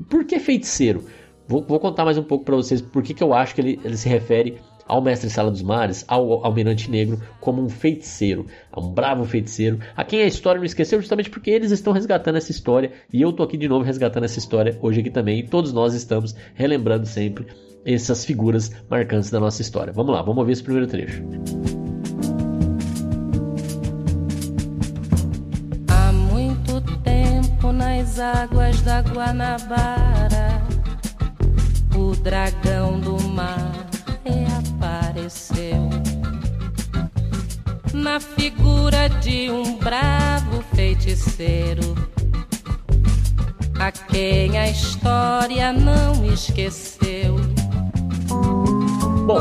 Por que feiticeiro? Vou, vou contar mais um pouco para vocês por que, que eu acho que ele, ele se refere ao mestre Sala dos Mares, ao Almirante Negro, como um feiticeiro, um bravo feiticeiro, a quem a história não esqueceu, justamente porque eles estão resgatando essa história e eu tô aqui de novo resgatando essa história hoje aqui também. E todos nós estamos relembrando sempre essas figuras marcantes da nossa história. Vamos lá, vamos ouvir esse primeiro trecho. nas águas da Guanabara, o dragão do mar reapareceu na figura de um bravo feiticeiro, a quem a história não esqueceu. Bom,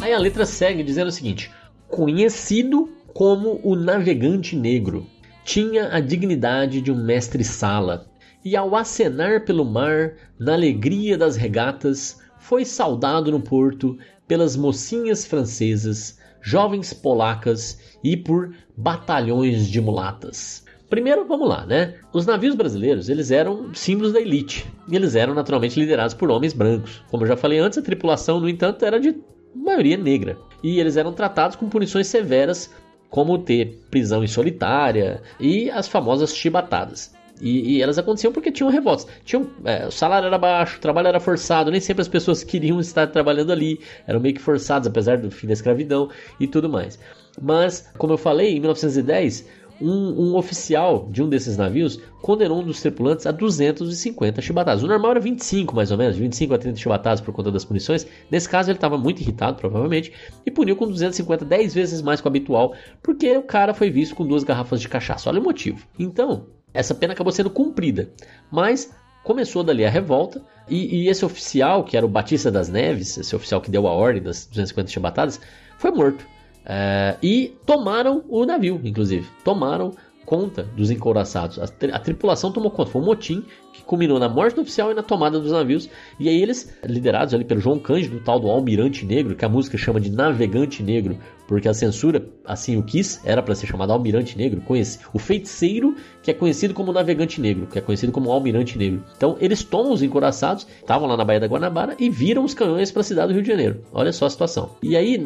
aí a letra segue dizendo o seguinte: conhecido como o navegante negro tinha a dignidade de um mestre-sala, e ao acenar pelo mar, na alegria das regatas, foi saudado no porto pelas mocinhas francesas, jovens polacas e por batalhões de mulatas. Primeiro, vamos lá, né? Os navios brasileiros, eles eram símbolos da elite, e eles eram naturalmente liderados por homens brancos. Como eu já falei antes, a tripulação, no entanto, era de maioria negra, e eles eram tratados com punições severas como ter prisão em solitária e as famosas chibatadas. E, e, elas aconteciam porque tinham revoltas. Tinham, é, o salário era baixo, o trabalho era forçado, nem sempre as pessoas queriam estar trabalhando ali, eram meio que forçados, apesar do fim da escravidão e tudo mais. Mas, como eu falei, em 1910, um, um, oficial de um desses navios condenou um dos tripulantes a 250 chibatadas. O normal era 25, mais ou menos, 25 a 30 chibatadas por conta das punições. Nesse caso, ele estava muito irritado, provavelmente, e puniu com 250, 10 vezes mais que o habitual, porque o cara foi visto com duas garrafas de cachaça. Olha o motivo. Então, essa pena acabou sendo cumprida, mas começou dali a revolta e, e, esse oficial, que era o Batista das Neves, esse oficial que deu a ordem das 250 chibatadas, foi morto. É, e tomaram o navio, inclusive. Tomaram conta dos encouraçados. A, a, tripulação tomou conta. Foi um motim que culminou na morte do oficial e na tomada dos navios. E aí eles, liderados ali pelo João Cândido, o tal do Almirante Negro, que a música chama de Navegante Negro, porque a censura assim o quis, era para ser chamado Almirante Negro, conhece, o feiticeiro que é conhecido como Navegante Negro, que é conhecido como Almirante Negro. Então eles tomam os encoraçados, estavam lá na Baía da Guanabara e viram os canhões para a cidade do Rio de Janeiro. Olha só a situação. E aí,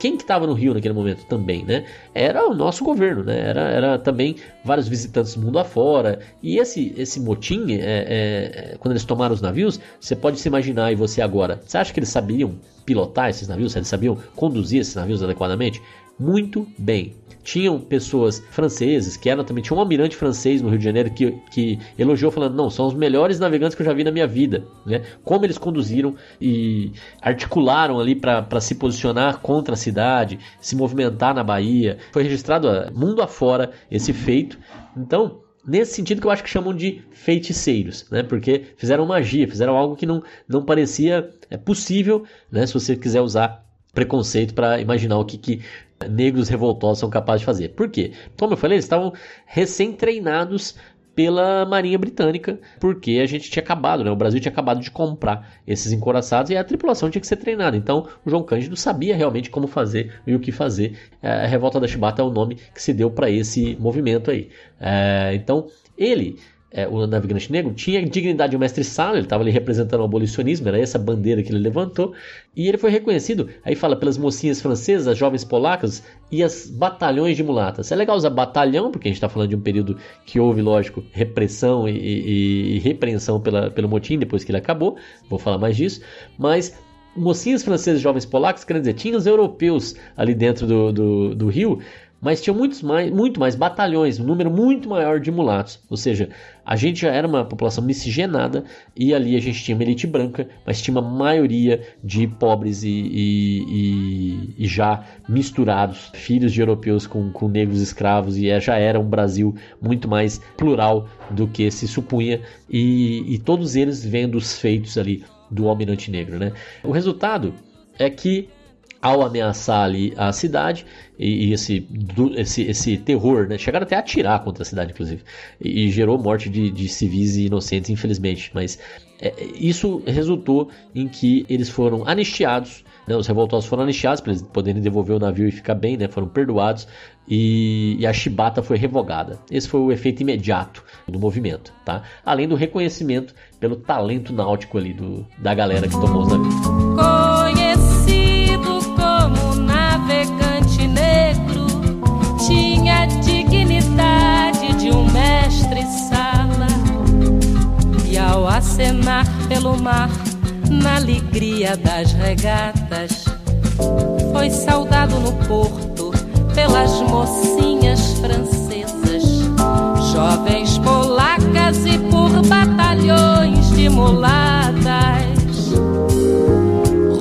quem que estava no Rio naquele momento também, né? Era o nosso governo, né? Era, era também vários visitantes do mundo afora. E esse, esse motim, é, é, quando eles tomaram os navios, você pode se imaginar, e você agora, você acha que eles sabiam pilotar esses navios, eles sabiam conduzir esses navios adequadamente, muito bem. Tinham pessoas franceses que eram também. Tinha um almirante francês no Rio de Janeiro que, que elogiou, falando: Não, são os melhores navegantes que eu já vi na minha vida. Né? Como eles conduziram e articularam ali para se posicionar contra a cidade, se movimentar na Bahia. Foi registrado mundo afora esse feito. Então, nesse sentido que eu acho que chamam de feiticeiros, né? Porque fizeram magia, fizeram algo que não, não parecia é, possível, né? Se você quiser usar preconceito para imaginar o que, que negros revoltosos são capazes de fazer. Por quê? Como eu falei, eles estavam recém-treinados pela Marinha Britânica, porque a gente tinha acabado, né? O Brasil tinha acabado de comprar esses encoraçados e a tripulação tinha que ser treinada. Então, o João Cândido sabia realmente como fazer e o que fazer. É, a Revolta da Chibata é o nome que se deu para esse movimento aí. É, então, ele é, o navegante negro, tinha dignidade de mestre-sala, ele estava ali representando o abolicionismo, era essa bandeira que ele levantou, e ele foi reconhecido, aí fala pelas mocinhas francesas, as jovens polacas e as batalhões de mulatas. É legal usar batalhão, porque a gente está falando de um período que houve, lógico, repressão e, e, e repreensão pela, pelo motim depois que ele acabou, vou falar mais disso, mas mocinhas francesas jovens polacos, quer dizer, tinha os europeus ali dentro do, do, do rio, mas tinha muitos mais, muito mais batalhões, um número muito maior de mulatos. Ou seja, a gente já era uma população miscigenada e ali a gente tinha uma elite branca, mas tinha uma maioria de pobres e, e, e, e já misturados, filhos de europeus com, com negros escravos, e é, já era um Brasil muito mais plural do que se supunha, e, todos eles vendo os feitos ali do almirante negro. Né? O resultado é que ao ameaçar ali a cidade e, e esse, esse, esse terror, né? Chegaram até a atirar contra a cidade, inclusive, e, e gerou morte de, de, civis e inocentes, infelizmente. Mas é, isso resultou em que eles foram anistiados, né? Os revoltosos foram anistiados para eles poderem devolver o navio e ficar bem, né? Foram perdoados e, e a chibata foi revogada. Esse foi o efeito imediato do movimento, tá? Além do reconhecimento pelo talento náutico ali do, da galera que tomou os navios. Acenar pelo mar na alegria das regatas. Foi saudado no porto pelas mocinhas francesas, jovens polacas e por batalhões de mulatas.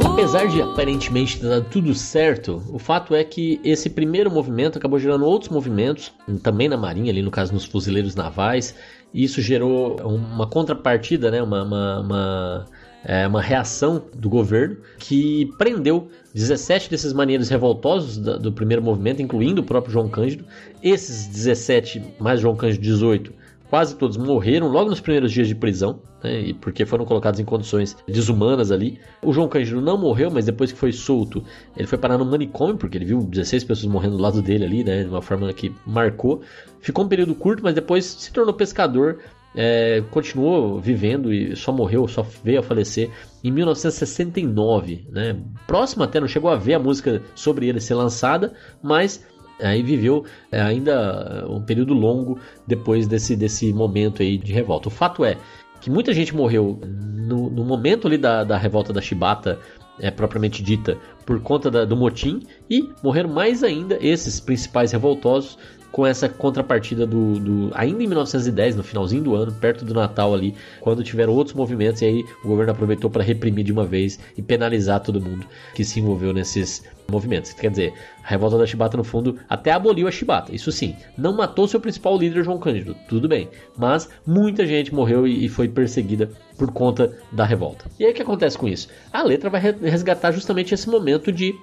Apesar de aparentemente ter dado tudo certo, o fato é que esse primeiro movimento acabou gerando outros movimentos, também na Marinha, ali no caso nos fuzileiros navais, e isso gerou uma contrapartida, né, uma, uma, uma, é, uma reação do governo que prendeu 17 desses maneiros revoltosos do, primeiro movimento, incluindo o próprio João Cândido. Esses 17, mais João Cândido 18, quase todos morreram logo nos primeiros dias de prisão, né, porque foram colocados em condições desumanas ali. O João Cândido não morreu, mas depois que foi solto, ele foi parar no manicômio, porque ele viu 16 pessoas morrendo do lado dele ali, né, de uma forma que marcou. Ficou um período curto, mas depois se tornou pescador, é, continuou vivendo e só morreu, só veio a falecer em 1969, né? Próximo até não chegou a ver a música sobre ele ser lançada, mas Aí viveu é, ainda um período longo depois desse, desse momento aí de revolta. O fato é que muita gente morreu no, no momento ali da, da revolta da Chibata, é, propriamente dita, por conta da, do motim, e morreram mais ainda esses principais revoltosos com essa contrapartida do, do, ainda em 1910, no finalzinho do ano, perto do Natal ali, quando tiveram outros movimentos e aí o governo aproveitou para reprimir de uma vez e penalizar todo mundo que se envolveu nesses movimentos. Quer dizer, a revolta da Chibata no fundo até aboliu a Chibata, isso sim, não matou seu principal líder João Cândido, tudo bem, mas muita gente morreu e foi perseguida por conta da revolta. E aí o que acontece com isso? A letra vai resgatar justamente esse momento de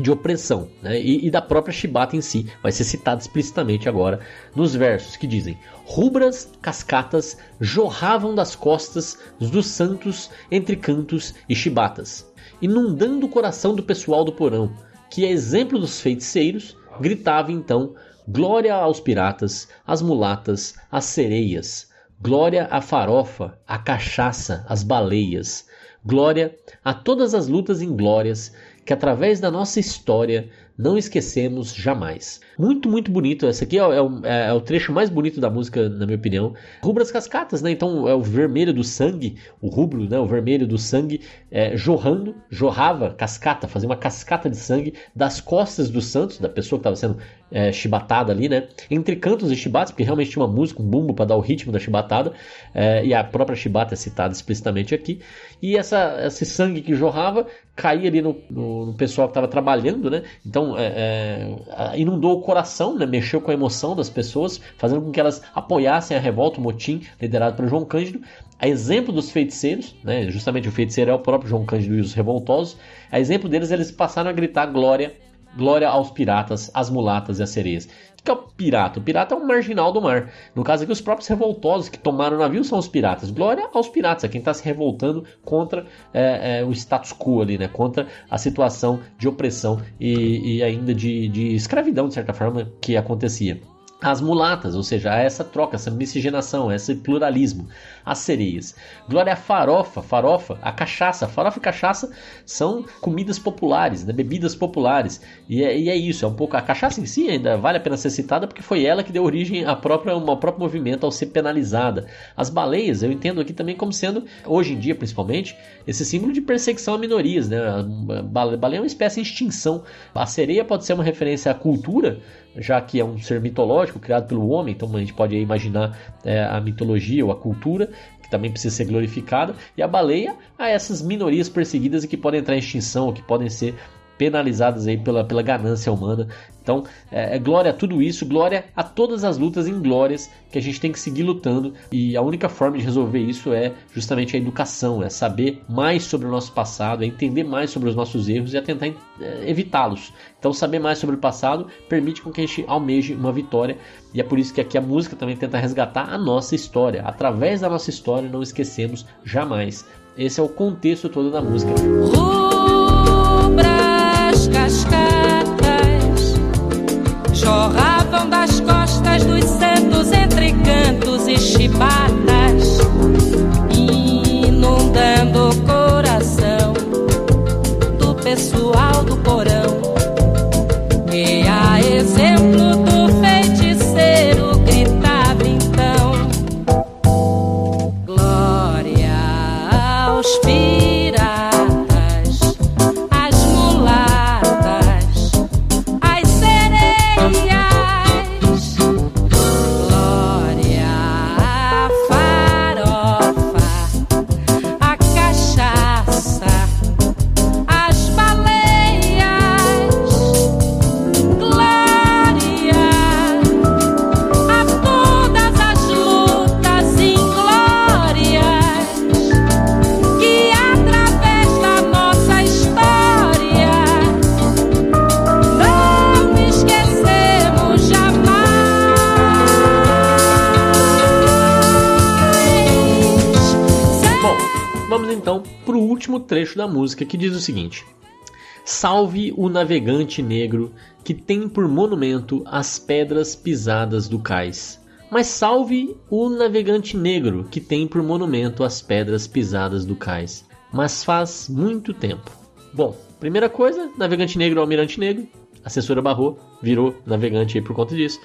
de opressão né? e, e, da própria Shibata em si, vai ser citado explicitamente agora nos versos que dizem: Rubras cascatas jorravam das costas dos santos entre cantos e chibatas, inundando o coração do pessoal do porão, que, a exemplo dos feiticeiros, gritava então: Glória aos piratas, às mulatas, às sereias, glória à farofa, à cachaça, às baleias, glória a todas as lutas inglórias que através da nossa história não esquecemos jamais. Muito, muito bonito. Esse aqui é, é, o, é, o, trecho mais bonito da música, na minha opinião. Rubras cascatas, né? Então é o vermelho do sangue, o rubro, né? O vermelho do sangue é, jorrando, jorrava, cascata, fazia uma cascata de sangue das costas do Santos, da pessoa que estava sendo é, chibatada ali, né? Entre cantos e chibatas, porque realmente tinha uma música, um bumbo para dar o ritmo da chibatada, é, e a própria chibata é citada explicitamente aqui. E essa, esse sangue que jorrava caía ali no, no, no pessoal que estava trabalhando, né? Então é, é, inundou o coração, né? Mexeu com a emoção das pessoas, fazendo com que elas apoiassem a revolta, o motim liderado por João Cândido. A exemplo dos feiticeiros, né? Justamente o feiticeiro é o próprio João Cândido e os revoltosos. A exemplo deles, eles passaram a gritar glória Glória aos piratas, às mulatas e às sereias. O que é o pirata? O pirata é um marginal do mar. No caso aqui, os próprios revoltosos que tomaram o navio são os piratas. Glória aos piratas, é quem está se revoltando contra é, é, o status quo ali, né? Contra a situação de opressão e, e ainda de, de escravidão, de certa forma, que acontecia as mulatas, ou seja, essa troca, essa miscigenação, esse pluralismo, as sereias. Glória à farofa, farofa, a cachaça, farofa e cachaça são comidas populares, né, bebidas populares, e é, e é, isso, é um pouco a cachaça em si ainda vale a pena ser citada porque foi ela que deu origem à própria, ao próprio movimento ao ser penalizada. As baleias eu entendo aqui também como sendo, hoje em dia principalmente, esse símbolo de perseguição a minorias, né? A baleia é uma espécie de extinção. A sereia pode ser uma referência à cultura, já que é um ser mitológico criado pelo homem, então a gente pode imaginar é, a mitologia ou a cultura, que também precisa ser glorificada, e a baleia a essas minorias perseguidas e que podem entrar em extinção, ou que podem ser penalizadas aí pela, pela ganância humana. Então, é, é, glória a tudo isso, glória a todas as lutas inglórias que a gente tem que seguir lutando. E a única forma de resolver isso é justamente a educação, é saber mais sobre o nosso passado, é entender mais sobre os nossos erros e é tentar é, evitá-los. Então, saber mais sobre o passado permite com que a gente almeje uma vitória. E é por isso que aqui a música também tenta resgatar a nossa história. Através da nossa história, não esquecemos jamais. Esse é o contexto todo da música. Jorravam das costas dos santos entre cantos e chibatas, trecho da música que diz o seguinte: Salve o navegante negro que tem por monumento as pedras pisadas do cais. Mas salve o navegante negro que tem por monumento as pedras pisadas do cais. Mas faz muito tempo. Bom, primeira coisa, navegante negro é almirante negro. A assessora Barro virou navegante aí por conta disso.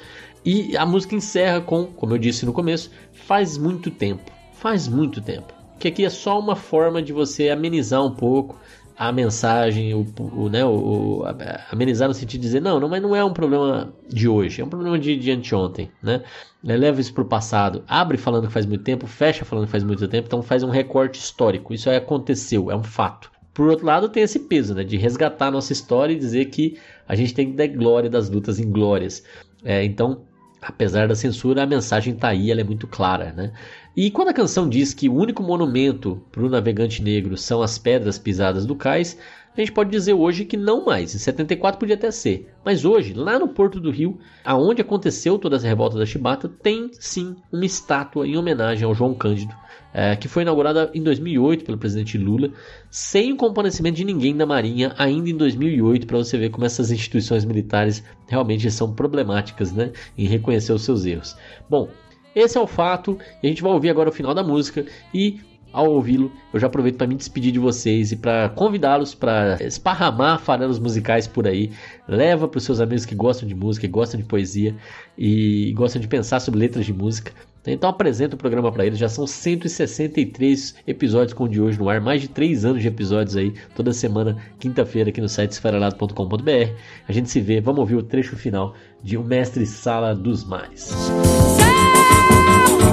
E a música encerra com, como eu disse no começo, faz muito tempo. Faz muito tempo que aqui é só uma forma de você amenizar um pouco a mensagem, o, o, né, o, amenizar no sentido de dizer, não, não, mas não é um problema de hoje, é um problema de, de anteontem, né? Leva isso para o passado, abre falando que faz muito tempo, fecha falando que faz muito tempo, então faz um recorte histórico, isso aí aconteceu, é um fato. Por outro lado, tem esse peso, né, de resgatar a nossa história e dizer que a gente tem que dar glória das lutas inglórias. É, então, apesar da censura, a mensagem está aí, ela é muito clara, né? E quando a canção diz que o único monumento para o navegante negro são as pedras pisadas do cais, a gente pode dizer hoje que não mais. Em 74 podia até ser. Mas hoje, lá no Porto do Rio, aonde aconteceu toda essa revolta da Chibata, tem sim uma estátua em homenagem ao João Cândido, é, que foi inaugurada em 2008 pelo presidente Lula, sem o comparecimento de ninguém da Marinha, ainda em 2008, para você ver como essas instituições militares realmente são problemáticas né, em reconhecer os seus erros. Bom, esse é o fato, e a gente vai ouvir agora o final da música e ao ouvi-lo, eu já aproveito para me despedir de vocês e para convidá-los para esparramar farelos musicais por aí. Leva para os seus amigos que gostam de música, que gostam de poesia e gostam de pensar sobre letras de música. Então apresenta o programa para eles. Já são 163 episódios com o de hoje no ar, mais de 3 anos de episódios aí, toda semana, quinta-feira, aqui no site esferalado.com.br. A gente se vê, vamos ouvir o trecho final de O Mestre Sala dos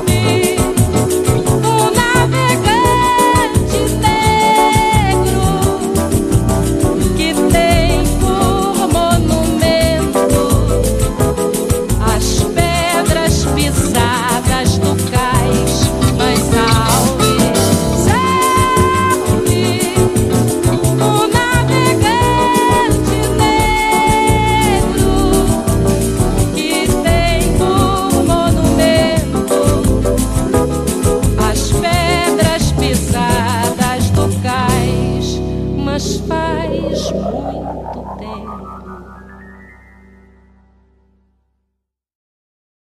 Mares.